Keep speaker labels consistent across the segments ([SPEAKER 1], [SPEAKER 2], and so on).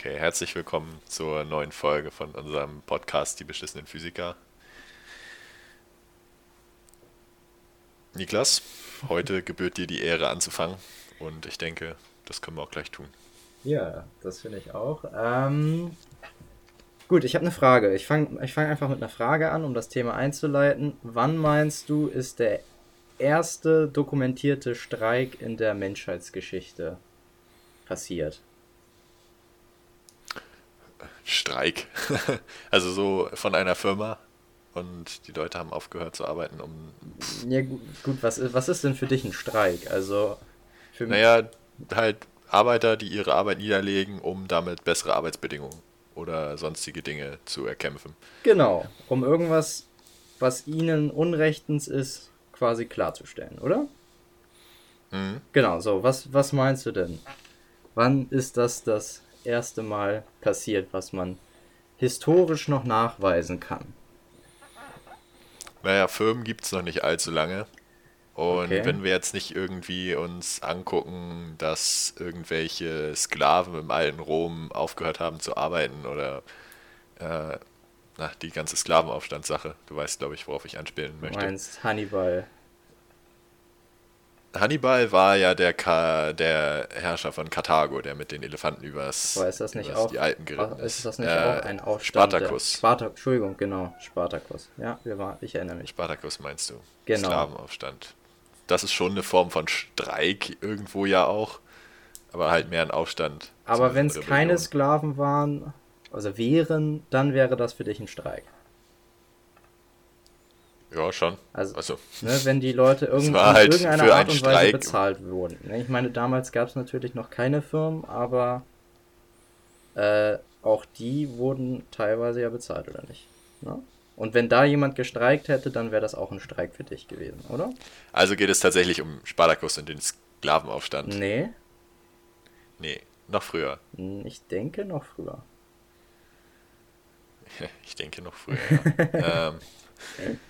[SPEAKER 1] Okay, herzlich willkommen zur neuen Folge von unserem Podcast Die beschissenen Physiker. Niklas, heute gebührt dir die Ehre anzufangen und ich denke, das können wir auch gleich tun.
[SPEAKER 2] Ja, das finde ich auch. Ähm, gut, ich habe eine Frage. Ich fange ich fang einfach mit einer Frage an, um das Thema einzuleiten. Wann meinst du, ist der erste dokumentierte Streik in der Menschheitsgeschichte passiert?
[SPEAKER 1] Streik. also so von einer Firma und die Leute haben aufgehört zu arbeiten, um.
[SPEAKER 2] Ja, gut, was, ist, was ist denn für dich ein Streik? Also.
[SPEAKER 1] Für naja, halt Arbeiter, die ihre Arbeit niederlegen, um damit bessere Arbeitsbedingungen oder sonstige Dinge zu erkämpfen.
[SPEAKER 2] Genau, um irgendwas, was ihnen unrechtens ist, quasi klarzustellen, oder? Mhm. Genau, so, was, was meinst du denn? Wann ist das das erste Mal passiert, was man historisch noch nachweisen kann?
[SPEAKER 1] Naja, Firmen gibt es noch nicht allzu lange. Und okay. wenn wir jetzt nicht irgendwie uns angucken, dass irgendwelche Sklaven im alten Rom aufgehört haben zu arbeiten oder äh, na, die ganze Sklavenaufstandssache, du weißt, glaube ich, worauf ich anspielen möchte. Du
[SPEAKER 2] meinst Hannibal.
[SPEAKER 1] Hannibal war ja der, Ka der Herrscher von Karthago, der mit den Elefanten übers,
[SPEAKER 2] Aber ist das nicht
[SPEAKER 1] auch, die Alpen geritten
[SPEAKER 2] ist. Ist das nicht äh, auch ein Aufstand? Spartacus. Sparta Entschuldigung, genau, Spartacus. Ja, ich erinnere mich.
[SPEAKER 1] Spartacus meinst du?
[SPEAKER 2] Genau.
[SPEAKER 1] Sklavenaufstand. Das ist schon eine Form von Streik irgendwo ja auch, aber halt mehr ein Aufstand.
[SPEAKER 2] Aber wenn es keine Sklaven waren, also wären, dann wäre das für dich ein Streik.
[SPEAKER 1] Ja, schon.
[SPEAKER 2] Also, also. Ne, wenn die Leute irgend halt irgendeiner Art und Weise bezahlt wurden. Ne, ich meine, damals gab es natürlich noch keine Firmen, aber äh, auch die wurden teilweise ja bezahlt, oder nicht? Ne? Und wenn da jemand gestreikt hätte, dann wäre das auch ein Streik für dich gewesen, oder?
[SPEAKER 1] Also geht es tatsächlich um Spartacus und den Sklavenaufstand?
[SPEAKER 2] Nee.
[SPEAKER 1] Nee, noch früher.
[SPEAKER 2] Ich denke noch früher.
[SPEAKER 1] Ich denke noch früher, ja. ähm,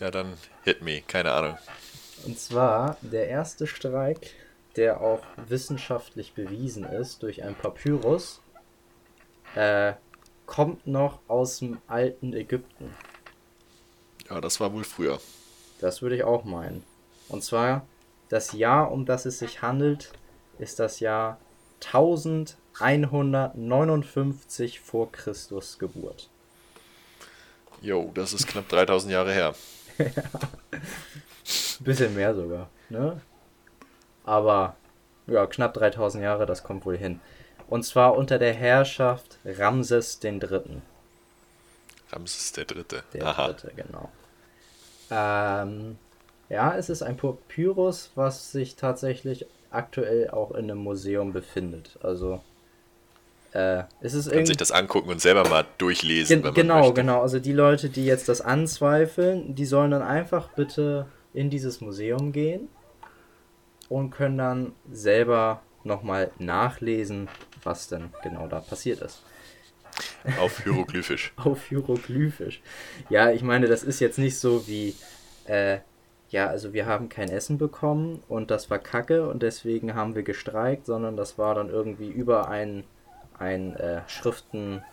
[SPEAKER 1] ja, dann hit me, keine Ahnung.
[SPEAKER 2] Und zwar der erste Streik, der auch wissenschaftlich bewiesen ist durch ein Papyrus, äh, kommt noch aus dem alten Ägypten.
[SPEAKER 1] Ja, das war wohl früher.
[SPEAKER 2] Das würde ich auch meinen. Und zwar das Jahr, um das es sich handelt, ist das Jahr 1159 vor Christus Geburt.
[SPEAKER 1] Jo, das ist knapp 3000 Jahre her.
[SPEAKER 2] Bisschen mehr sogar, ne? Aber ja, knapp 3000 Jahre, das kommt wohl hin. Und zwar unter der Herrschaft Ramses III.
[SPEAKER 1] Ramses der Dritte.
[SPEAKER 2] Der Aha. Dritte, genau. Ähm, ja, es ist ein Papyrus, was sich tatsächlich aktuell auch in einem Museum befindet. Also äh, es ist
[SPEAKER 1] Kann sich das angucken und selber mal durchlesen.
[SPEAKER 2] Gen genau, möchte. genau. Also die Leute, die jetzt das anzweifeln, die sollen dann einfach bitte in dieses Museum gehen und können dann selber nochmal nachlesen, was denn genau da passiert ist.
[SPEAKER 1] Auf Hieroglyphisch.
[SPEAKER 2] Auf Hieroglyphisch. Ja, ich meine, das ist jetzt nicht so wie, äh, ja, also wir haben kein Essen bekommen und das war Kacke und deswegen haben wir gestreikt, sondern das war dann irgendwie über einen ein äh, Schriften,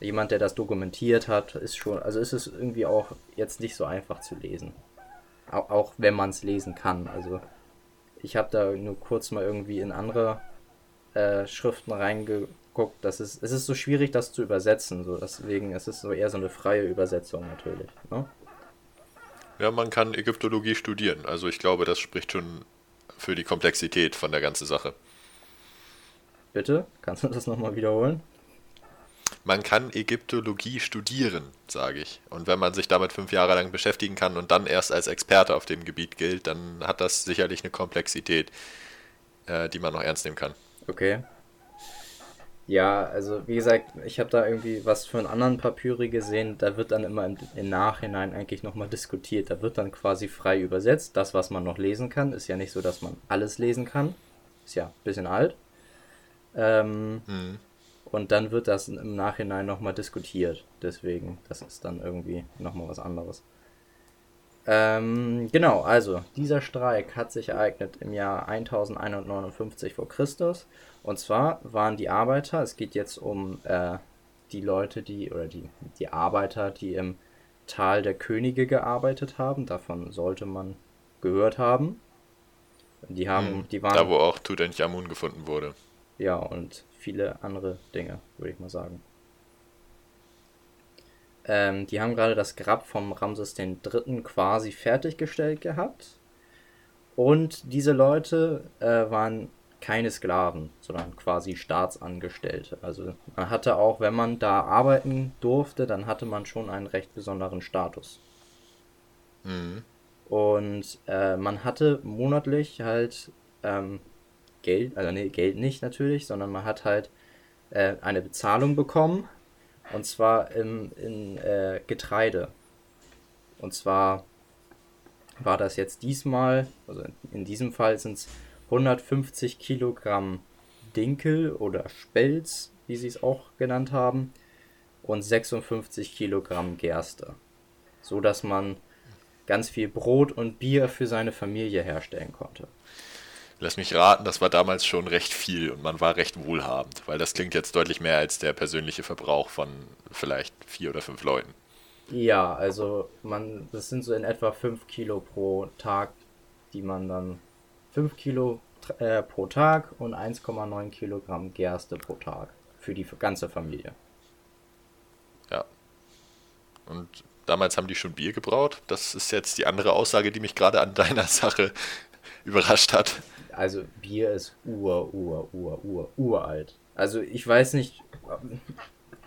[SPEAKER 2] jemand, der das dokumentiert hat, ist schon, also ist es irgendwie auch jetzt nicht so einfach zu lesen. Auch, auch wenn man es lesen kann. Also ich habe da nur kurz mal irgendwie in andere äh, Schriften reingeguckt. Das ist, es ist so schwierig, das zu übersetzen. So, deswegen ist es so eher so eine freie Übersetzung natürlich. Ne?
[SPEAKER 1] Ja, man kann Ägyptologie studieren. Also ich glaube, das spricht schon für die Komplexität von der ganzen Sache.
[SPEAKER 2] Bitte? Kannst du das nochmal wiederholen?
[SPEAKER 1] Man kann Ägyptologie studieren, sage ich. Und wenn man sich damit fünf Jahre lang beschäftigen kann und dann erst als Experte auf dem Gebiet gilt, dann hat das sicherlich eine Komplexität, äh, die man noch ernst nehmen kann.
[SPEAKER 2] Okay. Ja, also wie gesagt, ich habe da irgendwie was für einen anderen Papyri gesehen, da wird dann immer im, im Nachhinein eigentlich nochmal diskutiert. Da wird dann quasi frei übersetzt. Das, was man noch lesen kann, ist ja nicht so, dass man alles lesen kann. Ist ja ein bisschen alt. Ähm, mhm. Und dann wird das im Nachhinein nochmal diskutiert. Deswegen, das ist dann irgendwie nochmal was anderes. Ähm, genau, also dieser Streik hat sich ereignet im Jahr 1159 vor Christus. Und zwar waren die Arbeiter, es geht jetzt um äh, die Leute, die, oder die, die Arbeiter, die im Tal der Könige gearbeitet haben. Davon sollte man gehört haben. Die haben, hm, die
[SPEAKER 1] waren. Da, wo auch Tutanchamun gefunden wurde.
[SPEAKER 2] Ja, und viele andere Dinge, würde ich mal sagen. Ähm, die haben gerade das Grab vom Ramses III. quasi fertiggestellt gehabt. Und diese Leute äh, waren keine Sklaven, sondern quasi Staatsangestellte. Also man hatte auch, wenn man da arbeiten durfte, dann hatte man schon einen recht besonderen Status. Mhm. Und äh, man hatte monatlich halt ähm, Geld, also nee, Geld nicht natürlich, sondern man hat halt äh, eine Bezahlung bekommen. Und zwar im, in äh, Getreide. Und zwar war das jetzt diesmal, also in diesem Fall sind es 150 Kilogramm Dinkel oder Spelz, wie sie es auch genannt haben, und 56 Kilogramm Gerste. So dass man ganz viel Brot und Bier für seine Familie herstellen konnte.
[SPEAKER 1] Lass mich raten, das war damals schon recht viel und man war recht wohlhabend, weil das klingt jetzt deutlich mehr als der persönliche Verbrauch von vielleicht vier oder fünf Leuten.
[SPEAKER 2] Ja, also man, das sind so in etwa 5 Kilo pro Tag, die man dann 5 Kilo äh, pro Tag und 1,9 Kilogramm Gerste pro Tag für die ganze Familie.
[SPEAKER 1] Ja. Und damals haben die schon Bier gebraut. Das ist jetzt die andere Aussage, die mich gerade an deiner Sache überrascht hat.
[SPEAKER 2] Also Bier ist ur, ur, ur, ur, uralt. Also ich weiß nicht,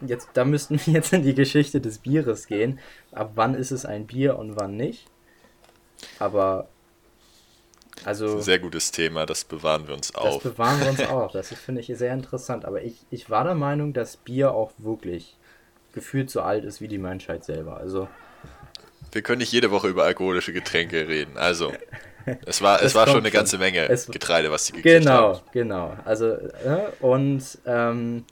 [SPEAKER 2] jetzt, da müssten wir jetzt in die Geschichte des Bieres gehen. Ab wann ist es ein Bier und wann nicht? Aber also.
[SPEAKER 1] Sehr gutes Thema, das bewahren wir uns auf.
[SPEAKER 2] Das bewahren wir uns auch. Das finde ich sehr interessant. Aber ich, ich war der Meinung, dass Bier auch wirklich gefühlt so alt ist wie die Menschheit selber. Also.
[SPEAKER 1] Wir können nicht jede Woche über alkoholische Getränke reden. Also, es war, es, war schon eine ganze Menge es, Getreide, was sie
[SPEAKER 2] gekriegt genau, haben. Genau, genau. Also, äh, und, ähm,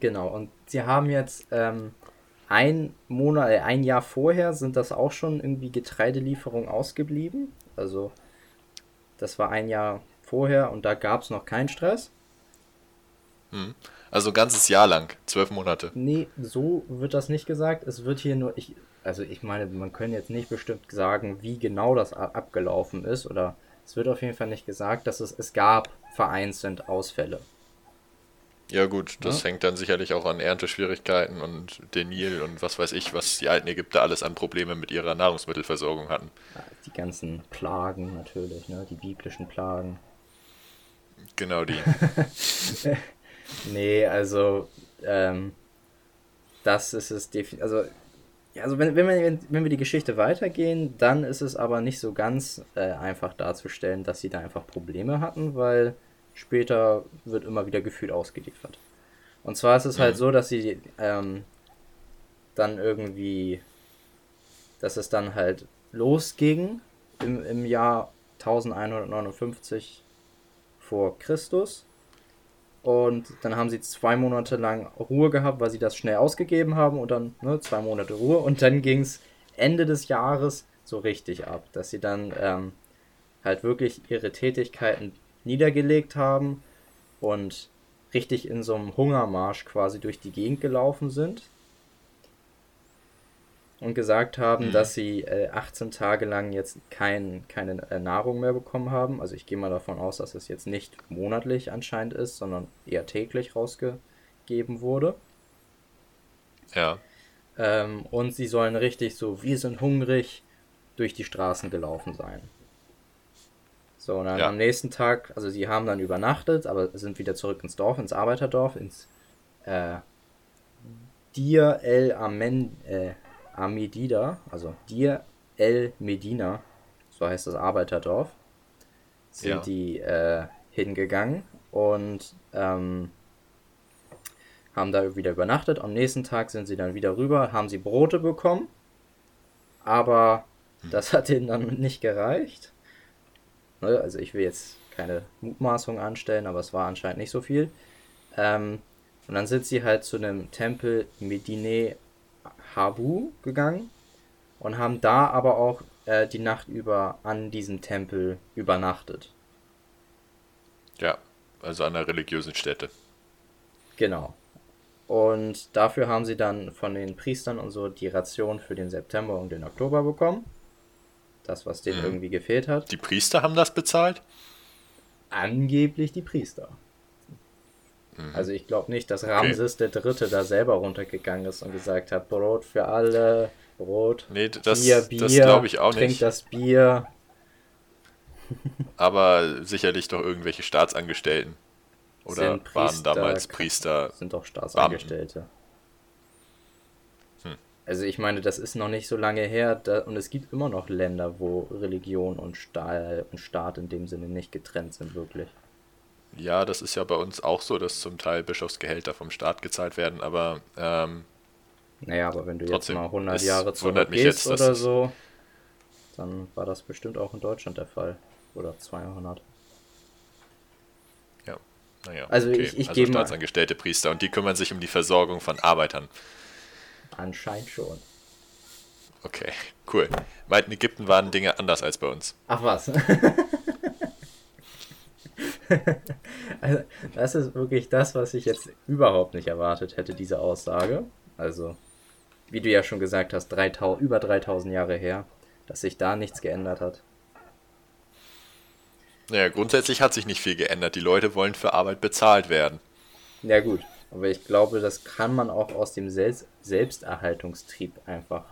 [SPEAKER 2] genau. Und sie haben jetzt, ähm, ein Monat, äh, ein Jahr vorher sind das auch schon irgendwie Getreidelieferungen ausgeblieben. Also, das war ein Jahr vorher und da gab es noch keinen Stress.
[SPEAKER 1] Hm. Also ein ganzes Jahr lang, zwölf Monate.
[SPEAKER 2] Nee, so wird das nicht gesagt. Es wird hier nur, ich, also ich meine, man kann jetzt nicht bestimmt sagen, wie genau das abgelaufen ist, oder es wird auf jeden Fall nicht gesagt, dass es, es gab vereinzelt Ausfälle.
[SPEAKER 1] Ja gut, das ja. hängt dann sicherlich auch an Ernteschwierigkeiten und den Nil und was weiß ich, was die alten Ägypter alles an Probleme mit ihrer Nahrungsmittelversorgung hatten.
[SPEAKER 2] Die ganzen Plagen natürlich, ne? die biblischen Plagen.
[SPEAKER 1] Genau die.
[SPEAKER 2] nee, also ähm, das ist es definitiv. Also also wenn, wenn, wir, wenn wir die Geschichte weitergehen, dann ist es aber nicht so ganz äh, einfach darzustellen, dass sie da einfach Probleme hatten, weil später wird immer wieder Gefühl ausgeliefert. Und zwar ist es halt mhm. so, dass sie ähm, dann irgendwie, dass es dann halt losging im, im Jahr 1159 vor Christus und dann haben sie zwei Monate lang Ruhe gehabt, weil sie das schnell ausgegeben haben und dann ne, zwei Monate Ruhe. Und dann ging es Ende des Jahres so richtig ab, dass sie dann ähm, halt wirklich ihre Tätigkeiten niedergelegt haben und richtig in so einem Hungermarsch quasi durch die Gegend gelaufen sind und gesagt haben, mhm. dass sie äh, 18 Tage lang jetzt kein, keine äh, Nahrung mehr bekommen haben. Also ich gehe mal davon aus, dass es jetzt nicht monatlich anscheinend ist, sondern eher täglich rausgegeben wurde.
[SPEAKER 1] Ja.
[SPEAKER 2] Ähm, und sie sollen richtig so, wir sind hungrig, durch die Straßen gelaufen sein. So, und dann ja. am nächsten Tag, also sie haben dann übernachtet, aber sind wieder zurück ins Dorf, ins Arbeiterdorf, ins äh, Dir el Amen, äh, Amedida, also Dir el Medina, so heißt das Arbeiterdorf, sind ja. die äh, hingegangen und ähm, haben da wieder übernachtet. Am nächsten Tag sind sie dann wieder rüber, haben sie Brote bekommen, aber hm. das hat ihnen dann nicht gereicht. Ne, also ich will jetzt keine Mutmaßung anstellen, aber es war anscheinend nicht so viel. Ähm, und dann sind sie halt zu einem Tempel Medine Habu gegangen und haben da aber auch äh, die Nacht über an diesem Tempel übernachtet.
[SPEAKER 1] Ja, also an der religiösen Stätte.
[SPEAKER 2] Genau. Und dafür haben sie dann von den Priestern und so die Ration für den September und den Oktober bekommen. Das, was denen mhm. irgendwie gefehlt hat.
[SPEAKER 1] Die Priester haben das bezahlt?
[SPEAKER 2] Angeblich die Priester. Mhm. Also ich glaube nicht, dass Ramses okay. der Dritte da selber runtergegangen ist und gesagt hat, Brot für alle, Brot,
[SPEAKER 1] nee, das, Bier, Bier, das glaube ich auch
[SPEAKER 2] trink nicht. das Bier.
[SPEAKER 1] Aber sicherlich doch irgendwelche Staatsangestellten. Oder Priester, waren damals Priester.
[SPEAKER 2] Sind doch Staatsangestellte. Hm. Also ich meine, das ist noch nicht so lange her da, und es gibt immer noch Länder, wo Religion und, Stahl, und Staat in dem Sinne nicht getrennt sind, wirklich.
[SPEAKER 1] Ja, das ist ja bei uns auch so, dass zum Teil Bischofsgehälter vom Staat gezahlt werden, aber ähm,
[SPEAKER 2] naja, aber wenn du jetzt mal 100 Jahre zurückgehst oder so, dann war das bestimmt auch in Deutschland der Fall. Oder 200.
[SPEAKER 1] Ja, naja.
[SPEAKER 2] Also okay. ich, ich
[SPEAKER 1] also Staatsangestellte Priester und die kümmern sich um die Versorgung von Arbeitern.
[SPEAKER 2] Anscheinend schon.
[SPEAKER 1] Okay, cool. Weil in Ägypten waren Dinge anders als bei uns.
[SPEAKER 2] Ach was. also, das ist wirklich das, was ich jetzt überhaupt nicht erwartet hätte, diese Aussage. Also, wie du ja schon gesagt hast, 3000, über 3000 Jahre her, dass sich da nichts geändert hat.
[SPEAKER 1] Naja, grundsätzlich hat sich nicht viel geändert. Die Leute wollen für Arbeit bezahlt werden.
[SPEAKER 2] Ja, gut. Aber ich glaube, das kann man auch aus dem Sel Selbsterhaltungstrieb einfach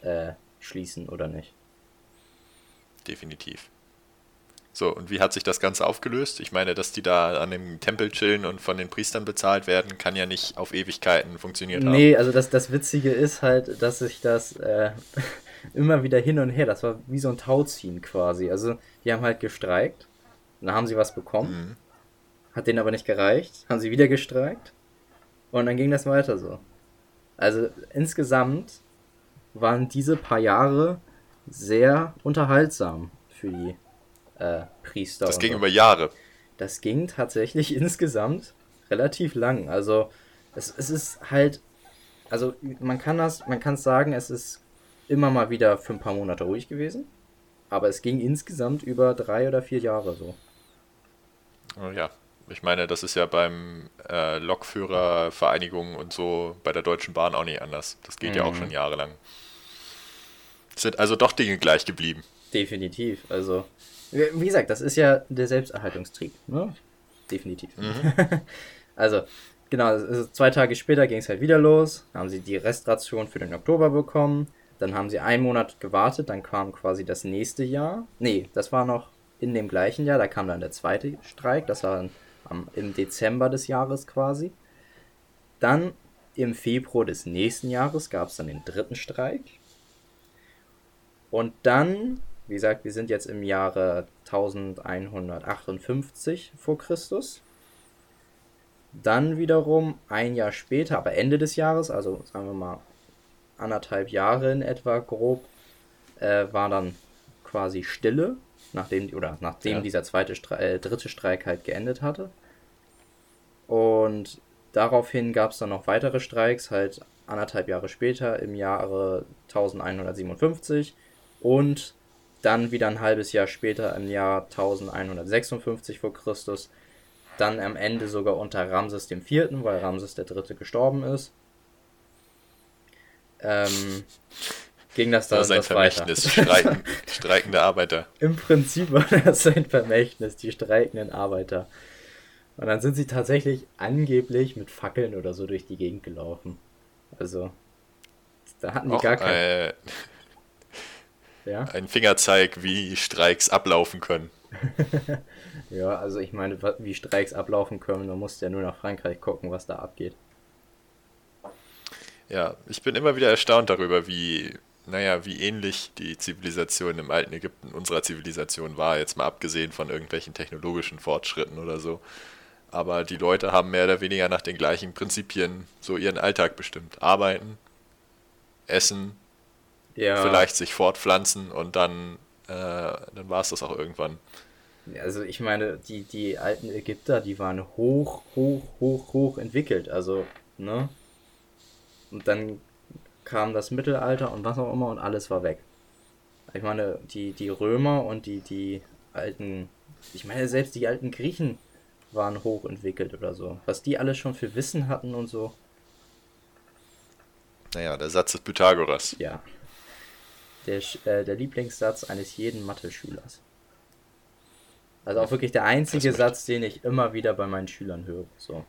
[SPEAKER 2] äh, schließen, oder nicht?
[SPEAKER 1] Definitiv. So, und wie hat sich das Ganze aufgelöst? Ich meine, dass die da an dem Tempel chillen und von den Priestern bezahlt werden, kann ja nicht auf Ewigkeiten funktioniert
[SPEAKER 2] haben. Nee, also das, das Witzige ist halt, dass sich das äh, immer wieder hin und her, das war wie so ein Tauziehen quasi. Also, die haben halt gestreikt, dann haben sie was bekommen, mhm. hat denen aber nicht gereicht, haben sie wieder gestreikt und dann ging das weiter so. Also, insgesamt waren diese paar Jahre sehr unterhaltsam für die äh, Priester.
[SPEAKER 1] Das ging so. über Jahre.
[SPEAKER 2] Das ging tatsächlich insgesamt relativ lang. Also es, es ist halt, also man kann das, man kann sagen, es ist immer mal wieder für ein paar Monate ruhig gewesen. Aber es ging insgesamt über drei oder vier Jahre so.
[SPEAKER 1] Oh ja, ich meine, das ist ja beim äh, Lokführervereinigung und so bei der Deutschen Bahn auch nicht anders. Das geht mhm. ja auch mhm. schon jahrelang. Sind also doch Dinge gleich geblieben.
[SPEAKER 2] Definitiv. Also wie gesagt, das ist ja der Selbsterhaltungstrieb. Ne? Definitiv. Mhm. also, genau, also zwei Tage später ging es halt wieder los. Haben sie die Restration für den Oktober bekommen. Dann haben sie einen Monat gewartet. Dann kam quasi das nächste Jahr. Nee, das war noch in dem gleichen Jahr. Da kam dann der zweite Streik. Das war dann am, im Dezember des Jahres quasi. Dann im Februar des nächsten Jahres gab es dann den dritten Streik. Und dann wie gesagt, wir sind jetzt im Jahre 1158 vor Christus. Dann wiederum ein Jahr später, aber Ende des Jahres, also sagen wir mal anderthalb Jahre in etwa grob, äh, war dann quasi Stille, nachdem oder nachdem ja. dieser zweite Stre äh, dritte Streik halt geendet hatte. Und daraufhin gab es dann noch weitere Streiks, halt anderthalb Jahre später im Jahre 1157 und dann wieder ein halbes Jahr später im Jahr 1156 vor Christus, dann am Ende sogar unter Ramses IV., weil Ramses III. gestorben ist. Ähm, ging das dann
[SPEAKER 1] das sein Vermächtnis, Streiken, streikende Arbeiter.
[SPEAKER 2] Im Prinzip war das sein Vermächtnis, die streikenden Arbeiter. Und dann sind sie tatsächlich angeblich mit Fackeln oder so durch die Gegend gelaufen. Also, da hatten die Och, gar keinen. Äh,
[SPEAKER 1] ja? Ein Fingerzeig, wie Streiks ablaufen können.
[SPEAKER 2] ja, also ich meine, wie Streiks ablaufen können, man muss ja nur nach Frankreich gucken, was da abgeht.
[SPEAKER 1] Ja, ich bin immer wieder erstaunt darüber, wie, naja, wie ähnlich die Zivilisation im alten Ägypten unserer Zivilisation war, jetzt mal abgesehen von irgendwelchen technologischen Fortschritten oder so. Aber die Leute haben mehr oder weniger nach den gleichen Prinzipien so ihren Alltag bestimmt. Arbeiten, essen, ja. vielleicht sich fortpflanzen und dann, äh, dann war es das auch irgendwann.
[SPEAKER 2] Also ich meine, die, die alten Ägypter, die waren hoch, hoch, hoch, hoch entwickelt. Also, ne? Und dann kam das Mittelalter und was auch immer und alles war weg. Ich meine, die, die Römer und die, die alten, ich meine, selbst die alten Griechen waren hochentwickelt oder so. Was die alles schon für Wissen hatten und so.
[SPEAKER 1] Naja, der Satz des Pythagoras.
[SPEAKER 2] Ja. Der, äh, der Lieblingssatz eines jeden Mathe-Schülers. Also auch wirklich der einzige Satz, den ich immer wieder bei meinen Schülern höre. So.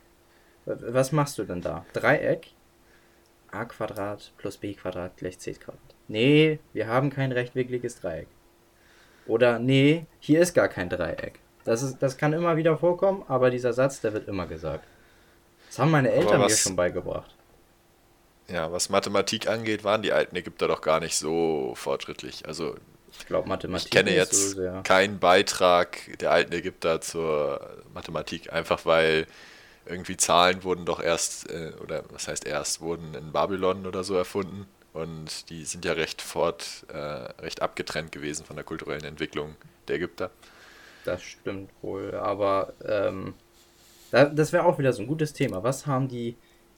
[SPEAKER 2] Was machst du denn da? Dreieck? a Quadrat plus b Quadrat gleich c Quadrat. Nee, wir haben kein rechtwinkliges Dreieck. Oder nee, hier ist gar kein Dreieck. Das, ist, das kann immer wieder vorkommen, aber dieser Satz, der wird immer gesagt. Das haben meine Eltern mir schon beigebracht.
[SPEAKER 1] Ja, was Mathematik angeht, waren die alten Ägypter doch gar nicht so fortschrittlich. Also
[SPEAKER 2] ich glaube, Mathematik.
[SPEAKER 1] Ich kenne jetzt so keinen Beitrag der alten Ägypter zur Mathematik, einfach weil irgendwie Zahlen wurden doch erst, äh, oder was heißt erst, wurden in Babylon oder so erfunden. Und die sind ja recht fort, äh, recht abgetrennt gewesen von der kulturellen Entwicklung der Ägypter.
[SPEAKER 2] Das stimmt wohl, aber ähm, das wäre auch wieder so ein gutes Thema. Was haben die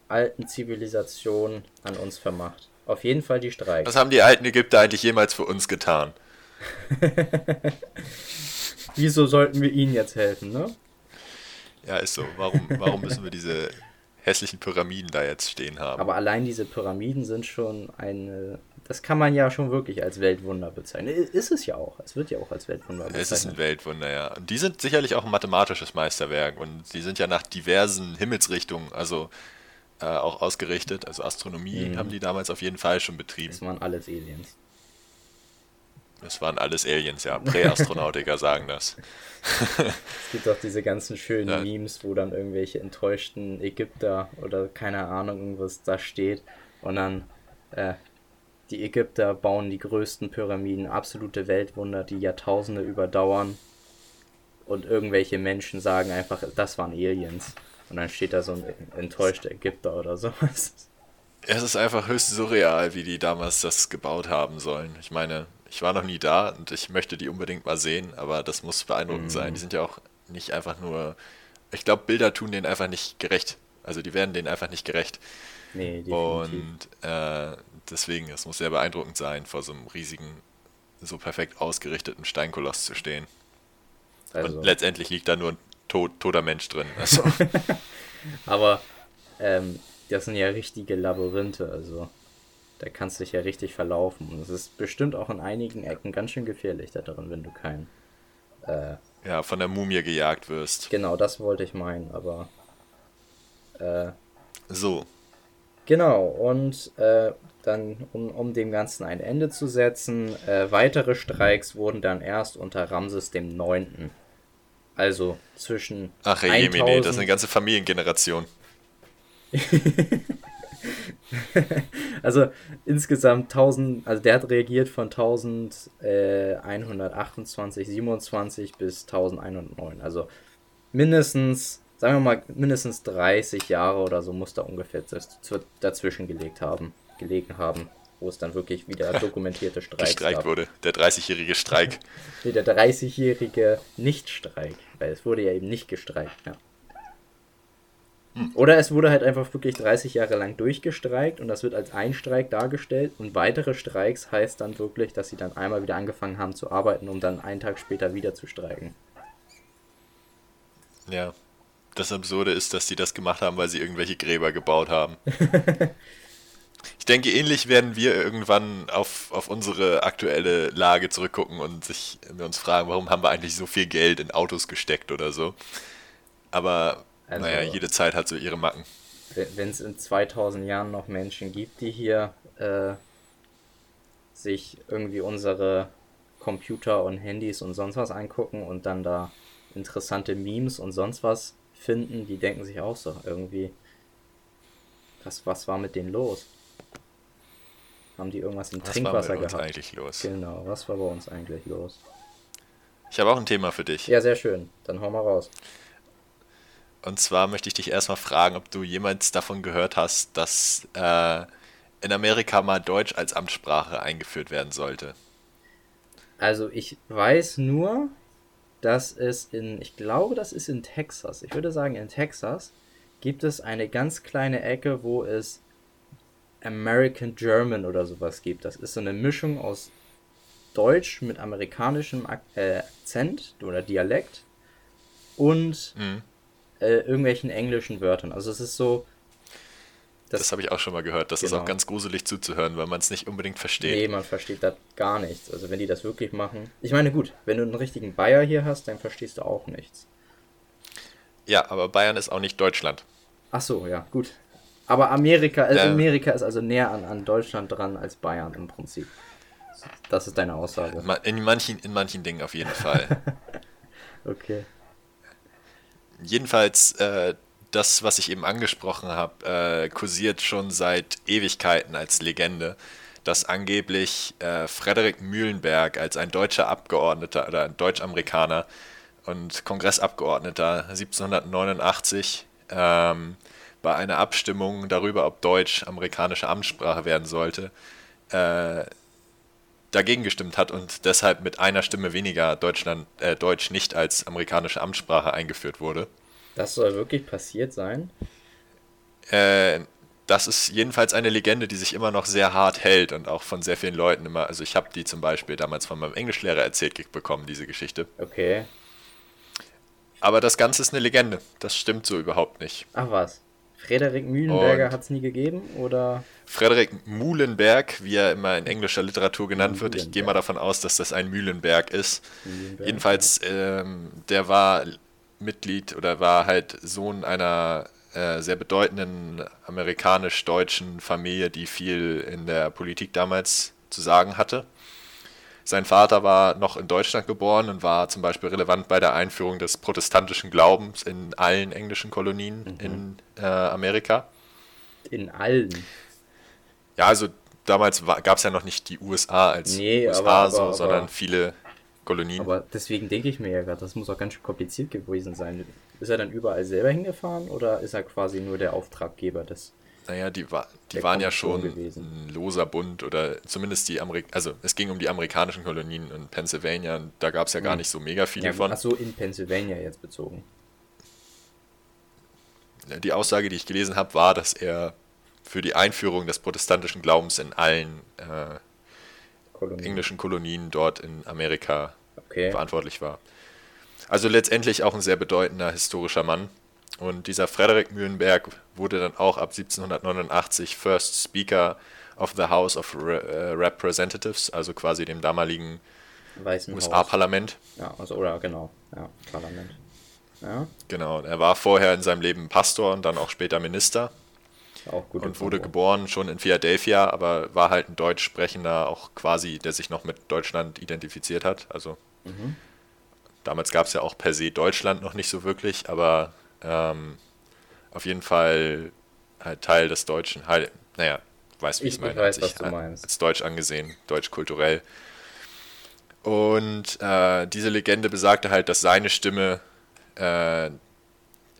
[SPEAKER 2] alten Zivilisationen an uns vermacht? Auf jeden Fall die Streiks.
[SPEAKER 1] Was haben die alten Ägypter eigentlich jemals für uns getan?
[SPEAKER 2] Wieso sollten wir ihnen jetzt helfen, ne?
[SPEAKER 1] Ja, ist so. Warum, warum müssen wir diese hässlichen Pyramiden da jetzt stehen haben?
[SPEAKER 2] Aber allein diese Pyramiden sind schon eine. Das kann man ja schon wirklich als Weltwunder bezeichnen. Ist es ja auch. Es wird ja auch als Weltwunder bezeichnet.
[SPEAKER 1] Es ist ein Weltwunder, ja. Und die sind sicherlich auch ein mathematisches Meisterwerk und die sind ja nach diversen Himmelsrichtungen, also äh, auch ausgerichtet. Also Astronomie mhm. haben die damals auf jeden Fall schon betrieben.
[SPEAKER 2] Das waren alles Aliens.
[SPEAKER 1] Das waren alles Aliens, ja. Präastronautiker sagen das.
[SPEAKER 2] es gibt auch diese ganzen schönen ja. Memes, wo dann irgendwelche enttäuschten Ägypter oder keine Ahnung, irgendwas da steht. Und dann äh, die Ägypter bauen die größten Pyramiden, absolute Weltwunder, die Jahrtausende überdauern. Und irgendwelche Menschen sagen einfach, das waren Aliens. Und dann steht da so ein enttäuschter Ägypter oder sowas.
[SPEAKER 1] Es ist einfach höchst surreal, wie die damals das gebaut haben sollen. Ich meine, ich war noch nie da und ich möchte die unbedingt mal sehen, aber das muss beeindruckend mhm. sein. Die sind ja auch nicht einfach nur. Ich glaube, Bilder tun denen einfach nicht gerecht. Also die werden denen einfach nicht gerecht. Nee, definitiv. Und äh, deswegen, es muss sehr beeindruckend sein, vor so einem riesigen, so perfekt ausgerichteten Steinkoloss zu stehen. Also. Und letztendlich liegt da nur ein to toter Mensch drin. Also.
[SPEAKER 2] aber ähm, das sind ja richtige Labyrinthe, also da kannst du dich ja richtig verlaufen. Und es ist bestimmt auch in einigen Ecken ganz schön gefährlich da drin, wenn du kein.
[SPEAKER 1] Äh, ja, von der Mumie gejagt wirst.
[SPEAKER 2] Genau, das wollte ich meinen, aber. Äh,
[SPEAKER 1] so.
[SPEAKER 2] Genau, und äh, dann, um, um dem Ganzen ein Ende zu setzen, äh, weitere Streiks wurden dann erst unter Ramses dem 9. Also zwischen.
[SPEAKER 1] Ach, hey, 1000... Jemine, das ist eine ganze Familiengeneration.
[SPEAKER 2] also insgesamt 1000, also der hat reagiert von 1128, 27 bis 1109. Also mindestens, sagen wir mal, mindestens 30 Jahre oder so muss da ungefähr dazwischen gelegt haben, gelegen haben, wo es dann wirklich wieder dokumentierte Streiks
[SPEAKER 1] Gestreikt gab. wurde, der 30-jährige Streik.
[SPEAKER 2] nee, der 30-jährige Nicht-Streik, weil es wurde ja eben nicht gestreikt, ja. Oder es wurde halt einfach wirklich 30 Jahre lang durchgestreikt und das wird als ein Streik dargestellt und weitere Streiks heißt dann wirklich, dass sie dann einmal wieder angefangen haben zu arbeiten, um dann einen Tag später wieder zu streiken.
[SPEAKER 1] Ja. Das Absurde ist, dass sie das gemacht haben, weil sie irgendwelche Gräber gebaut haben. ich denke, ähnlich werden wir irgendwann auf, auf unsere aktuelle Lage zurückgucken und sich wir uns fragen, warum haben wir eigentlich so viel Geld in Autos gesteckt oder so. Aber also, naja, jede Zeit hat so ihre Macken.
[SPEAKER 2] Wenn es in 2000 Jahren noch Menschen gibt, die hier äh, sich irgendwie unsere Computer und Handys und sonst was angucken und dann da interessante Memes und sonst was finden, die denken sich auch so irgendwie, was, was war mit denen los? Haben die irgendwas im was Trinkwasser war mit gehabt?
[SPEAKER 1] Was eigentlich los?
[SPEAKER 2] Genau, was war bei uns eigentlich los?
[SPEAKER 1] Ich habe auch ein Thema für dich.
[SPEAKER 2] Ja, sehr schön. Dann hau mal raus.
[SPEAKER 1] Und zwar möchte ich dich erstmal fragen, ob du jemals davon gehört hast, dass äh, in Amerika mal Deutsch als Amtssprache eingeführt werden sollte.
[SPEAKER 2] Also ich weiß nur, dass es in, ich glaube, das ist in Texas. Ich würde sagen, in Texas gibt es eine ganz kleine Ecke, wo es American German oder sowas gibt. Das ist so eine Mischung aus Deutsch mit amerikanischem Ak äh, Akzent oder Dialekt und mhm. äh, irgendwelchen englischen Wörtern. Also es ist so.
[SPEAKER 1] Das, das habe ich auch schon mal gehört. Das genau. ist auch ganz gruselig zuzuhören, weil man es nicht unbedingt versteht.
[SPEAKER 2] Nee, man versteht da gar nichts. Also wenn die das wirklich machen. Ich meine, gut, wenn du einen richtigen Bayer hier hast, dann verstehst du auch nichts.
[SPEAKER 1] Ja, aber Bayern ist auch nicht Deutschland.
[SPEAKER 2] Ach so, ja, gut. Aber Amerika, äh, Amerika ist also näher an, an Deutschland dran als Bayern im Prinzip. Das ist deine Aussage.
[SPEAKER 1] In manchen, in manchen Dingen auf jeden Fall.
[SPEAKER 2] okay.
[SPEAKER 1] Jedenfalls, äh, das, was ich eben angesprochen habe, äh, kursiert schon seit Ewigkeiten als Legende, dass angeblich äh, Frederik Mühlenberg als ein deutscher Abgeordneter oder ein Deutsch-Amerikaner und Kongressabgeordneter 1789 ähm, bei einer Abstimmung darüber, ob Deutsch amerikanische Amtssprache werden sollte, äh, dagegen gestimmt hat und deshalb mit einer Stimme weniger Deutschland, äh, Deutsch nicht als amerikanische Amtssprache eingeführt wurde.
[SPEAKER 2] Das soll wirklich passiert sein?
[SPEAKER 1] Äh, das ist jedenfalls eine Legende, die sich immer noch sehr hart hält und auch von sehr vielen Leuten immer. Also ich habe die zum Beispiel damals von meinem Englischlehrer erzählt bekommen, diese Geschichte.
[SPEAKER 2] Okay.
[SPEAKER 1] Aber das Ganze ist eine Legende. Das stimmt so überhaupt nicht.
[SPEAKER 2] Ach was. Frederik Mühlenberger hat es nie gegeben, oder?
[SPEAKER 1] Frederik Muhlenberg, wie er immer in englischer Literatur genannt wird. Ich gehe mal davon aus, dass das ein Mühlenberg ist. Mühlenberg, Jedenfalls, ähm, der war Mitglied oder war halt Sohn einer äh, sehr bedeutenden amerikanisch-deutschen Familie, die viel in der Politik damals zu sagen hatte. Sein Vater war noch in Deutschland geboren und war zum Beispiel relevant bei der Einführung des protestantischen Glaubens in allen englischen Kolonien mhm. in äh, Amerika.
[SPEAKER 2] In allen?
[SPEAKER 1] Ja, also damals gab es ja noch nicht die USA als nee, USA, aber, so, aber, sondern viele Kolonien.
[SPEAKER 2] Aber deswegen denke ich mir ja gerade, das muss auch ganz schön kompliziert gewesen sein. Ist er dann überall selber hingefahren oder ist er quasi nur der Auftraggeber des
[SPEAKER 1] naja, die, war, die waren ja schon gewesen. ein loser Bund oder zumindest die Amerik also es ging um die amerikanischen Kolonien in Pennsylvania und da gab es ja gar hm. nicht so mega viele ja, von.
[SPEAKER 2] Ach so, in Pennsylvania jetzt bezogen.
[SPEAKER 1] Die Aussage, die ich gelesen habe, war, dass er für die Einführung des protestantischen Glaubens in allen äh, Kolonien. englischen Kolonien dort in Amerika okay. verantwortlich war. Also letztendlich auch ein sehr bedeutender historischer Mann. Und dieser Frederick Mühlenberg wurde dann auch ab 1789 First Speaker of the House of Re äh, Representatives, also quasi dem damaligen USA-Parlament.
[SPEAKER 2] Ja, also, oder genau, ja, Parlament. Ja.
[SPEAKER 1] Genau, er war vorher in seinem Leben Pastor und dann auch später Minister. Auch gut und wurde geboren schon in Philadelphia, aber war halt ein Deutsch sprechender, auch quasi, der sich noch mit Deutschland identifiziert hat. Also mhm. damals gab es ja auch per se Deutschland noch nicht so wirklich, aber ähm, auf jeden Fall halt Teil des Deutschen, halt, naja, weiß wie ich, ich meine, weiß, was du meinst. als Deutsch angesehen, deutsch kulturell. Und äh, diese Legende besagte halt, dass seine Stimme äh,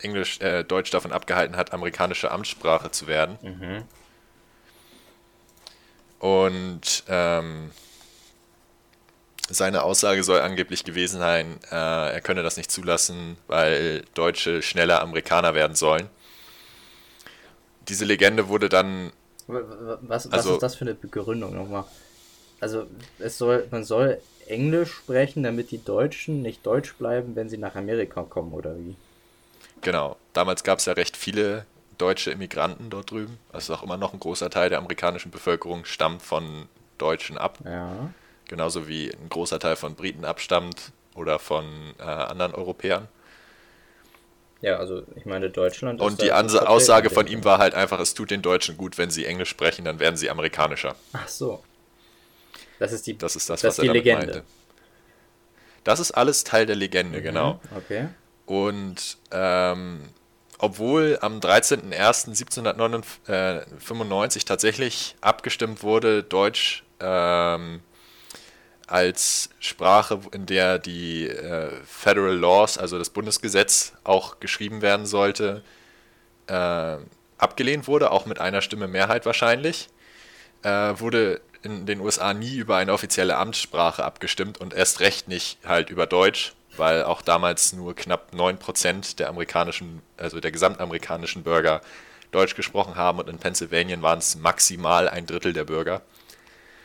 [SPEAKER 1] Englisch, äh, Deutsch davon abgehalten hat, amerikanische Amtssprache zu werden. Mhm. Und ähm, seine Aussage soll angeblich gewesen sein, äh, er könne das nicht zulassen, weil Deutsche schneller Amerikaner werden sollen. Diese Legende wurde dann.
[SPEAKER 2] Was, was also, ist das für eine Begründung nochmal? Also es soll, man soll Englisch sprechen, damit die Deutschen nicht Deutsch bleiben, wenn sie nach Amerika kommen, oder wie?
[SPEAKER 1] Genau. Damals gab es ja recht viele deutsche Immigranten dort drüben. Also auch immer noch ein großer Teil der amerikanischen Bevölkerung stammt von Deutschen ab.
[SPEAKER 2] Ja.
[SPEAKER 1] Genauso wie ein großer Teil von Briten abstammt oder von äh, anderen Europäern.
[SPEAKER 2] Ja, also ich meine, Deutschland.
[SPEAKER 1] Und die Ansa Aussage von ihm war halt einfach, es tut den Deutschen gut, wenn sie Englisch sprechen, dann werden sie amerikanischer.
[SPEAKER 2] Ach so. Das ist die,
[SPEAKER 1] das ist das, das was er damit Legende. meinte. Das ist alles Teil der Legende, mhm, genau.
[SPEAKER 2] Okay.
[SPEAKER 1] Und ähm, obwohl am 13.01.1795 tatsächlich abgestimmt wurde, Deutsch ähm, als Sprache, in der die äh, Federal Laws, also das Bundesgesetz, auch geschrieben werden sollte, äh, abgelehnt wurde, auch mit einer Stimme Mehrheit wahrscheinlich, äh, wurde in den USA nie über eine offizielle Amtssprache abgestimmt und erst recht nicht halt über Deutsch, weil auch damals nur knapp 9% der amerikanischen, also der gesamtamerikanischen Bürger Deutsch gesprochen haben und in Pennsylvania waren es maximal ein Drittel der Bürger.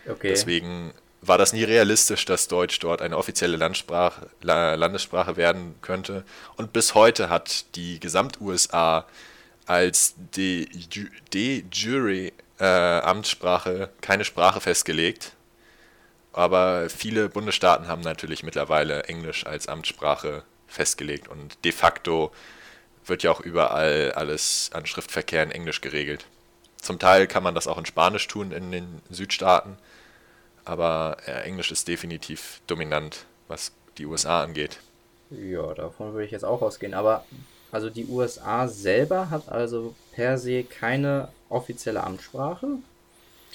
[SPEAKER 1] Okay. Deswegen war das nie realistisch, dass Deutsch dort eine offizielle Landessprache, Landessprache werden könnte. Und bis heute hat die Gesamt-USA als de, de jure äh, Amtssprache keine Sprache festgelegt. Aber viele Bundesstaaten haben natürlich mittlerweile Englisch als Amtssprache festgelegt und de facto wird ja auch überall alles an Schriftverkehr in Englisch geregelt. Zum Teil kann man das auch in Spanisch tun in den Südstaaten, aber äh, Englisch ist definitiv dominant, was die USA angeht.
[SPEAKER 2] Ja, davon würde ich jetzt auch ausgehen. Aber also die USA selber hat also per se keine offizielle Amtssprache.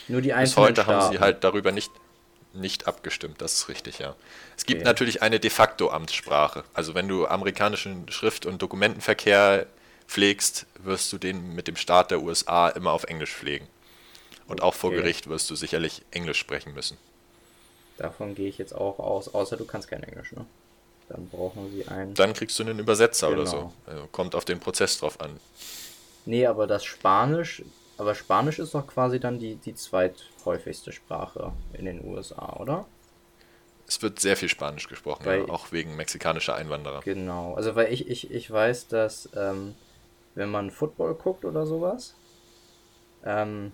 [SPEAKER 2] Nur die einzelnen
[SPEAKER 1] Bis heute Staaten. haben sie halt darüber nicht, nicht abgestimmt, das ist richtig, ja. Es gibt okay. natürlich eine de facto Amtssprache. Also wenn du amerikanischen Schrift- und Dokumentenverkehr pflegst, wirst du den mit dem Staat der USA immer auf Englisch pflegen. Und auch vor Gericht wirst du sicherlich Englisch sprechen müssen.
[SPEAKER 2] Davon gehe ich jetzt auch aus, außer du kannst kein Englisch, ne? Dann brauchen sie einen.
[SPEAKER 1] Dann kriegst du einen Übersetzer genau. oder so. Also kommt auf den Prozess drauf an.
[SPEAKER 2] Nee, aber das Spanisch, aber Spanisch ist doch quasi dann die, die zweithäufigste Sprache in den USA, oder?
[SPEAKER 1] Es wird sehr viel Spanisch gesprochen, weil, ja, auch wegen mexikanischer Einwanderer.
[SPEAKER 2] Genau, also weil ich, ich, ich weiß, dass ähm, wenn man Football guckt oder sowas, ähm,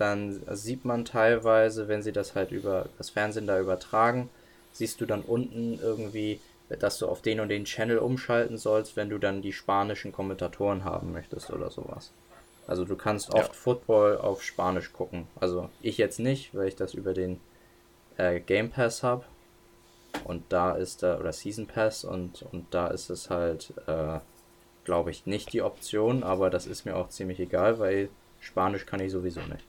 [SPEAKER 2] dann sieht man teilweise, wenn sie das halt über das Fernsehen da übertragen, siehst du dann unten irgendwie, dass du auf den und den Channel umschalten sollst, wenn du dann die spanischen Kommentatoren haben möchtest oder sowas. Also du kannst oft ja. Football auf Spanisch gucken. Also ich jetzt nicht, weil ich das über den äh, Game Pass habe. Und da ist da, oder Season Pass und, und da ist es halt, äh, glaube ich, nicht die Option, aber das ist mir auch ziemlich egal, weil Spanisch kann ich sowieso nicht.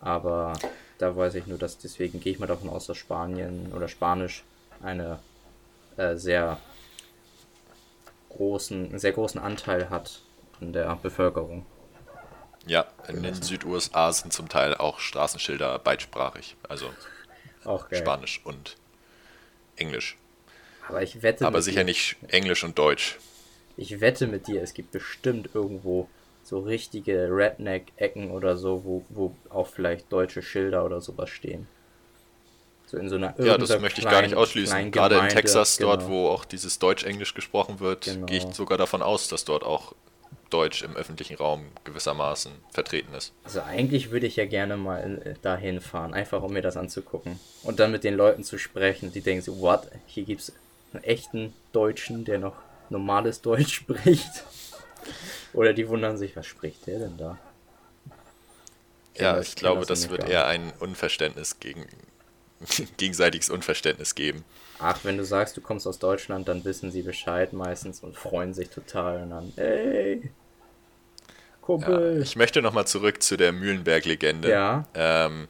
[SPEAKER 2] Aber da weiß ich nur, dass deswegen gehe ich mal davon aus, dass Spanien oder Spanisch eine äh, sehr großen, einen sehr großen Anteil hat an der Bevölkerung.
[SPEAKER 1] Ja, in den Süd-USA sind zum Teil auch Straßenschilder beidsprachig, also Spanisch und Englisch.
[SPEAKER 2] Aber ich wette.
[SPEAKER 1] Aber sicher dir, nicht Englisch und Deutsch.
[SPEAKER 2] Ich wette mit dir, es gibt bestimmt irgendwo so richtige Redneck-Ecken oder so, wo, wo auch vielleicht deutsche Schilder oder sowas stehen.
[SPEAKER 1] So in so einer Ja, das möchte ich klein, gar nicht ausschließen. Gerade in Texas, genau. dort, wo auch dieses Deutsch-Englisch gesprochen wird, genau. gehe ich sogar davon aus, dass dort auch Deutsch im öffentlichen Raum gewissermaßen vertreten ist.
[SPEAKER 2] Also eigentlich würde ich ja gerne mal äh, dahin fahren, einfach um mir das anzugucken. Und dann mit den Leuten zu sprechen, die denken so, what, hier gibt es einen echten Deutschen, der noch normales Deutsch spricht. Oder die wundern sich, was spricht der denn da?
[SPEAKER 1] Ja, ja ich glaube, das, das wird eher ein Unverständnis gegen gegenseitiges Unverständnis geben.
[SPEAKER 2] Ach, wenn du sagst, du kommst aus Deutschland, dann wissen sie Bescheid meistens und freuen sich total und dann, hey,
[SPEAKER 1] Kumpel. Ja, ich möchte nochmal zurück zu der Mühlenberg-Legende. Ja. Ähm,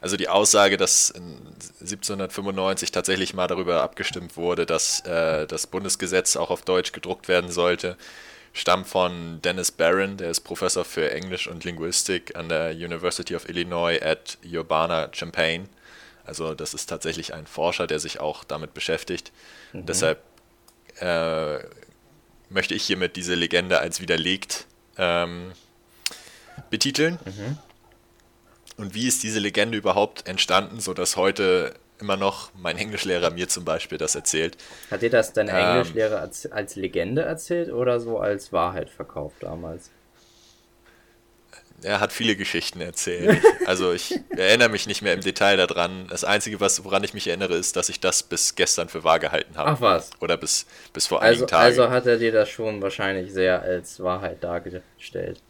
[SPEAKER 1] also die Aussage, dass 1795 tatsächlich mal darüber abgestimmt wurde, dass äh, das Bundesgesetz auch auf Deutsch gedruckt werden sollte, stammt von Dennis Barron, der ist Professor für Englisch und Linguistik an der University of Illinois at Urbana-Champaign. Also das ist tatsächlich ein Forscher, der sich auch damit beschäftigt. Mhm. Deshalb äh, möchte ich hiermit diese Legende als widerlegt ähm, betiteln. Mhm. Und wie ist diese Legende überhaupt entstanden, sodass heute immer noch mein Englischlehrer mir zum Beispiel das erzählt.
[SPEAKER 2] Hat dir das dein ähm, Englischlehrer als, als Legende erzählt oder so als Wahrheit verkauft damals?
[SPEAKER 1] Er hat viele Geschichten erzählt. Also ich erinnere mich nicht mehr im Detail daran. Das Einzige, was, woran ich mich erinnere, ist, dass ich das bis gestern für wahr gehalten habe.
[SPEAKER 2] Ach was.
[SPEAKER 1] Oder bis, bis vor
[SPEAKER 2] also,
[SPEAKER 1] einigen Tagen.
[SPEAKER 2] Also hat er dir das schon wahrscheinlich sehr als Wahrheit dargestellt.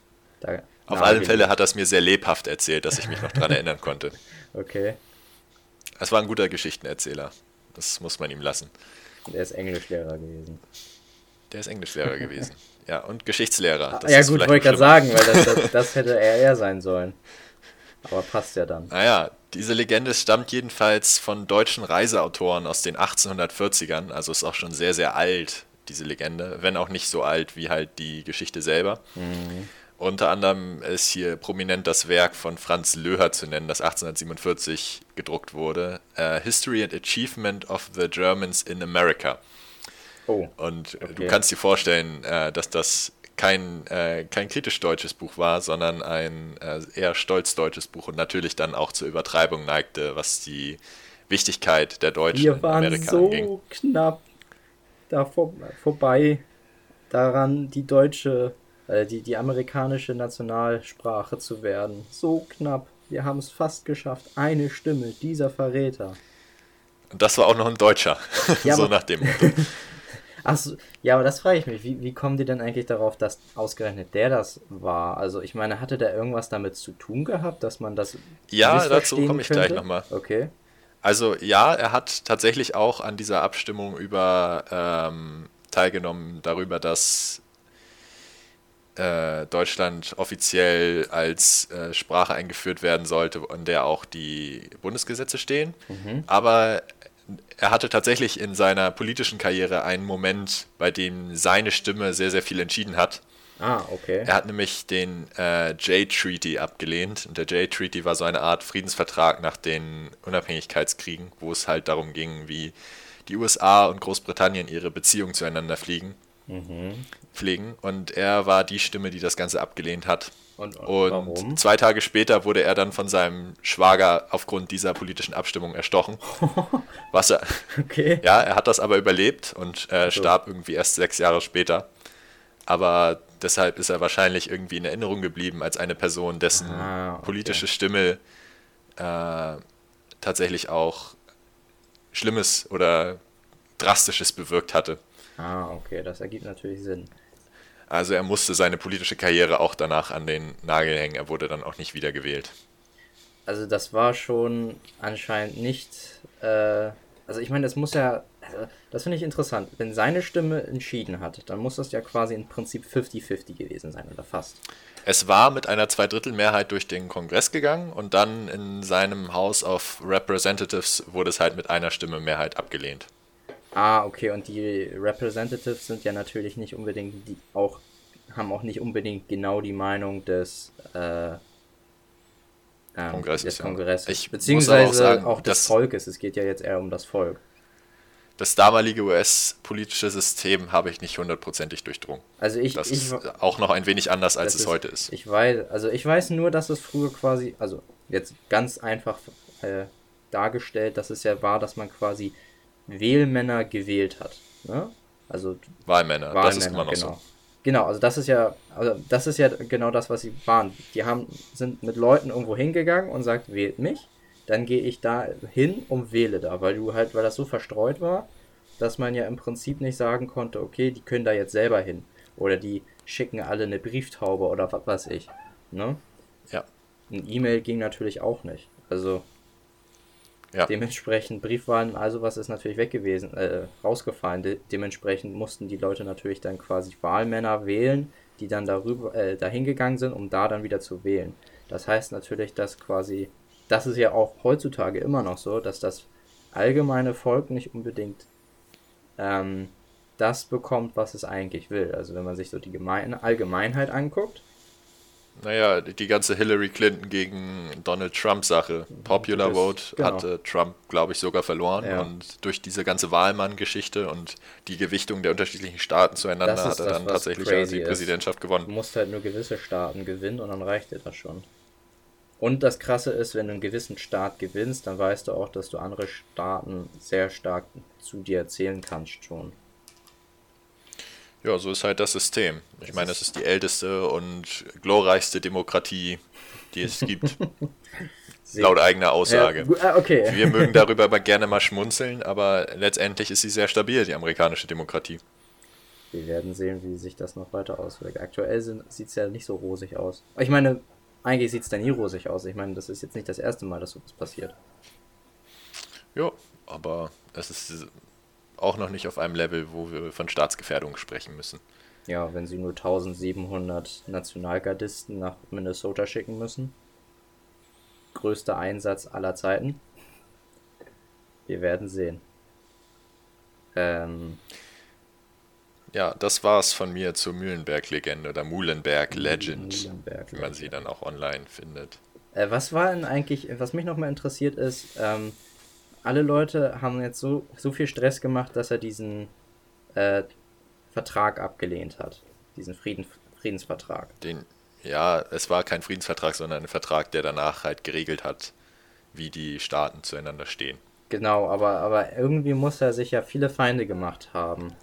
[SPEAKER 1] Da, Auf alle Fälle hat er es mir sehr lebhaft erzählt, dass ich mich noch daran erinnern konnte.
[SPEAKER 2] Okay.
[SPEAKER 1] Es war ein guter Geschichtenerzähler. Das muss man ihm lassen.
[SPEAKER 2] Der ist Englischlehrer gewesen.
[SPEAKER 1] Der ist Englischlehrer gewesen. Ja, und Geschichtslehrer.
[SPEAKER 2] Das ja, gut, wollte ich gerade sagen, weil das, das, das, hätte er eher sein sollen. Aber passt ja dann.
[SPEAKER 1] Naja, diese Legende stammt jedenfalls von deutschen Reiseautoren aus den 1840ern. Also ist auch schon sehr, sehr alt, diese Legende. Wenn auch nicht so alt wie halt die Geschichte selber. Mhm. Unter anderem ist hier prominent das Werk von Franz Löher zu nennen, das 1847 gedruckt wurde. Uh, History and Achievement of the Germans in America. Oh, Und okay. du kannst dir vorstellen, uh, dass das kein, äh, kein kritisch deutsches Buch war, sondern ein äh, eher stolz deutsches Buch und natürlich dann auch zur Übertreibung neigte, was die Wichtigkeit der Deutschen
[SPEAKER 2] Wir waren in Amerika so anging. knapp da vor, vorbei daran, die deutsche, äh, die, die amerikanische Nationalsprache zu werden. So knapp. Wir haben es fast geschafft. Eine Stimme, dieser Verräter.
[SPEAKER 1] Und das war auch noch ein Deutscher. Ja, so nach dem Motto.
[SPEAKER 2] Achso, ja, aber das frage ich mich. Wie, wie kommen die denn eigentlich darauf, dass ausgerechnet der das war? Also, ich meine, hatte der irgendwas damit zu tun gehabt, dass man das.
[SPEAKER 1] Ja, dazu komme ich könnte? gleich nochmal.
[SPEAKER 2] Okay.
[SPEAKER 1] Also, ja, er hat tatsächlich auch an dieser Abstimmung über ähm, teilgenommen, darüber, dass äh, Deutschland offiziell als äh, Sprache eingeführt werden sollte, an der auch die Bundesgesetze stehen. Mhm. Aber er hatte tatsächlich in seiner politischen Karriere einen Moment, bei dem seine Stimme sehr, sehr viel entschieden hat.
[SPEAKER 2] Ah, okay.
[SPEAKER 1] Er hat nämlich den äh, Jay-Treaty abgelehnt. Und der Jay-Treaty war so eine Art Friedensvertrag nach den Unabhängigkeitskriegen, wo es halt darum ging, wie die USA und Großbritannien ihre Beziehungen zueinander fliegen, mhm. pflegen. Und er war die Stimme, die das Ganze abgelehnt hat. Und, und, und zwei Tage später wurde er dann von seinem Schwager aufgrund dieser politischen Abstimmung erstochen. Was er, okay. Ja, er hat das aber überlebt und äh, so. starb irgendwie erst sechs Jahre später. Aber deshalb ist er wahrscheinlich irgendwie in Erinnerung geblieben als eine Person, dessen ah, okay. politische Stimme äh, tatsächlich auch Schlimmes oder Drastisches bewirkt hatte.
[SPEAKER 2] Ah, okay, das ergibt natürlich Sinn.
[SPEAKER 1] Also er musste seine politische Karriere auch danach an den Nagel hängen. Er wurde dann auch nicht wiedergewählt.
[SPEAKER 2] Also das war schon anscheinend nicht. Äh, also ich meine, das muss ja. Also das finde ich interessant. Wenn seine Stimme entschieden hat, dann muss das ja quasi im Prinzip 50-50 gewesen sein oder fast.
[SPEAKER 1] Es war mit einer Zweidrittelmehrheit durch den Kongress gegangen und dann in seinem House of Representatives wurde es halt mit einer Stimme Mehrheit abgelehnt.
[SPEAKER 2] Ah, okay, und die Representatives sind ja natürlich nicht unbedingt die auch, haben auch nicht unbedingt genau die Meinung des, äh, ähm, Kongresses, des Kongresses. Ja. Ich Beziehungsweise auch, sagen, auch des Volkes. Es geht ja jetzt eher um das Volk.
[SPEAKER 1] Das damalige US-politische System habe ich nicht hundertprozentig durchdrungen.
[SPEAKER 2] Also ich,
[SPEAKER 1] das
[SPEAKER 2] ich,
[SPEAKER 1] ist auch noch ein wenig anders, als es ist, heute ist.
[SPEAKER 2] Ich weiß, also ich weiß nur, dass es früher quasi, also jetzt ganz einfach äh, dargestellt, dass es ja war, dass man quasi Wählmänner gewählt hat. Ne? Also
[SPEAKER 1] Wahlmänner, Wahlmänner, das ist immer noch
[SPEAKER 2] genau.
[SPEAKER 1] so.
[SPEAKER 2] Genau, also das ist ja, also das ist ja genau das, was sie waren. Die haben, sind mit Leuten irgendwo hingegangen und sagt, wählt mich. Dann gehe ich da hin und wähle da, weil du halt, weil das so verstreut war, dass man ja im Prinzip nicht sagen konnte, okay, die können da jetzt selber hin. Oder die schicken alle eine Brieftaube oder was weiß ich. Ne?
[SPEAKER 1] Ja.
[SPEAKER 2] Ein E-Mail ging natürlich auch nicht. Also ja. Dementsprechend Briefwahlen, also was ist natürlich weg gewesen, äh, rausgefallen. De dementsprechend mussten die Leute natürlich dann quasi Wahlmänner wählen, die dann darüber äh, dahin gegangen sind, um da dann wieder zu wählen. Das heißt natürlich, dass quasi, das ist ja auch heutzutage immer noch so, dass das allgemeine Volk nicht unbedingt ähm, das bekommt, was es eigentlich will. Also wenn man sich so die Gemein Allgemeinheit anguckt,
[SPEAKER 1] naja, die ganze Hillary Clinton gegen Donald Trump-Sache. Popular das, Vote genau. hatte Trump, glaube ich, sogar verloren. Ja. Und durch diese ganze Wahlmann-Geschichte und die Gewichtung der unterschiedlichen Staaten zueinander hat er das, dann tatsächlich die Präsidentschaft ist. gewonnen.
[SPEAKER 2] Du musst halt nur gewisse Staaten gewinnen und dann reicht dir das schon. Und das Krasse ist, wenn du einen gewissen Staat gewinnst, dann weißt du auch, dass du andere Staaten sehr stark zu dir erzählen kannst schon.
[SPEAKER 1] Ja, so ist halt das System. Ich meine, es ist die älteste und glorreichste Demokratie, die es gibt. laut eigener Aussage.
[SPEAKER 2] Ja, ah, okay.
[SPEAKER 1] Wir mögen darüber aber gerne mal schmunzeln, aber letztendlich ist sie sehr stabil, die amerikanische Demokratie.
[SPEAKER 2] Wir werden sehen, wie sich das noch weiter auswirkt. Aktuell sieht es ja nicht so rosig aus. Ich meine, eigentlich sieht es da nie rosig aus. Ich meine, das ist jetzt nicht das erste Mal, dass sowas passiert.
[SPEAKER 1] Ja, aber es ist auch noch nicht auf einem Level, wo wir von Staatsgefährdung sprechen müssen.
[SPEAKER 2] Ja, wenn sie nur 1700 Nationalgardisten nach Minnesota schicken müssen. Größter Einsatz aller Zeiten. Wir werden sehen. Ähm,
[SPEAKER 1] ja, das war's von mir zur Mühlenberg-Legende oder Muhlenberg-Legend, Mühlenberg wie man sie dann auch online findet.
[SPEAKER 2] Äh, was war denn eigentlich, was mich nochmal interessiert ist, ähm, alle Leute haben jetzt so, so viel Stress gemacht, dass er diesen äh, Vertrag abgelehnt hat. Diesen Frieden, Friedensvertrag.
[SPEAKER 1] Den, ja, es war kein Friedensvertrag, sondern ein Vertrag, der danach halt geregelt hat, wie die Staaten zueinander stehen.
[SPEAKER 2] Genau, aber, aber irgendwie muss er sich ja viele Feinde gemacht haben.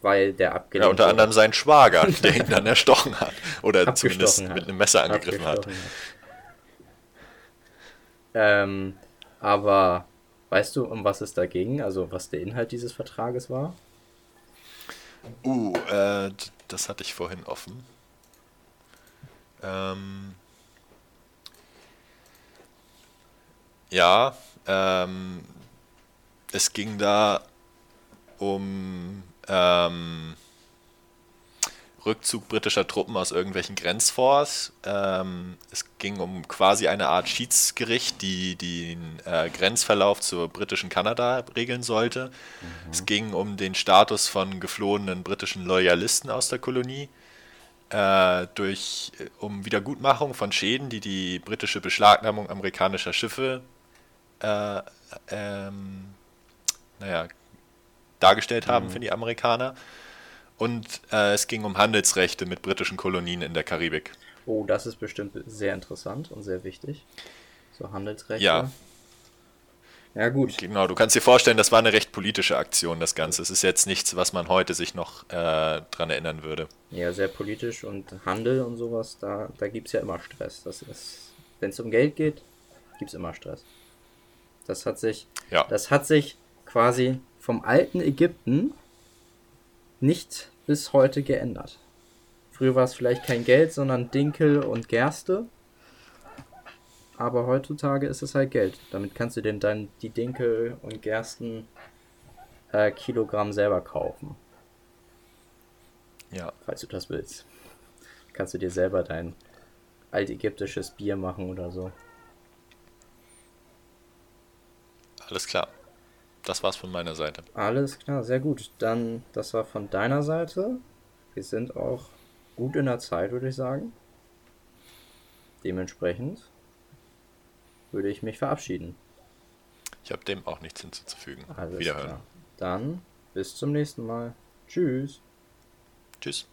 [SPEAKER 2] Weil der abgelehnt
[SPEAKER 1] Ja, unter wurde. anderem sein Schwager, der ihn dann erstochen hat. Oder zumindest hat. mit einem Messer angegriffen hat. hat.
[SPEAKER 2] Ähm, aber weißt du, um was es da ging? Also was der Inhalt dieses Vertrages war?
[SPEAKER 1] Uh, äh, das hatte ich vorhin offen. Ähm, ja, ähm, es ging da um ähm, Rückzug britischer Truppen aus irgendwelchen Grenzforts. Ähm, es ging um quasi eine Art Schiedsgericht, die den äh, Grenzverlauf zur britischen Kanada regeln sollte. Mhm. Es ging um den Status von geflohenen britischen Loyalisten aus der Kolonie. Äh, durch, äh, um Wiedergutmachung von Schäden, die die britische Beschlagnahmung amerikanischer Schiffe äh, ähm, naja, dargestellt haben mhm. für die Amerikaner. Und äh, es ging um Handelsrechte mit britischen Kolonien in der Karibik.
[SPEAKER 2] Oh, das ist bestimmt sehr interessant und sehr wichtig. So Handelsrechte.
[SPEAKER 1] Ja.
[SPEAKER 2] Ja, gut.
[SPEAKER 1] Genau, du kannst dir vorstellen, das war eine recht politische Aktion, das Ganze. Es ist jetzt nichts, was man heute sich noch äh, dran erinnern würde.
[SPEAKER 2] Ja, sehr politisch und Handel und sowas, da, da gibt es ja immer Stress. Das ist, wenn es um Geld geht, gibt es immer Stress. Das hat sich, ja. das hat sich quasi vom alten Ägypten nicht bis heute geändert. Früher war es vielleicht kein Geld, sondern Dinkel und Gerste. Aber heutzutage ist es halt Geld. Damit kannst du denn dann die Dinkel und Gersten äh, Kilogramm selber kaufen.
[SPEAKER 1] Ja.
[SPEAKER 2] Falls du das willst. Kannst du dir selber dein altägyptisches Bier machen oder so.
[SPEAKER 1] Alles klar. Das war's von meiner Seite.
[SPEAKER 2] Alles klar, sehr gut. Dann, das war von deiner Seite. Wir sind auch gut in der Zeit, würde ich sagen. Dementsprechend würde ich mich verabschieden.
[SPEAKER 1] Ich habe dem auch nichts hinzuzufügen.
[SPEAKER 2] Alles Wiederhören. Klar. Dann bis zum nächsten Mal. Tschüss.
[SPEAKER 1] Tschüss.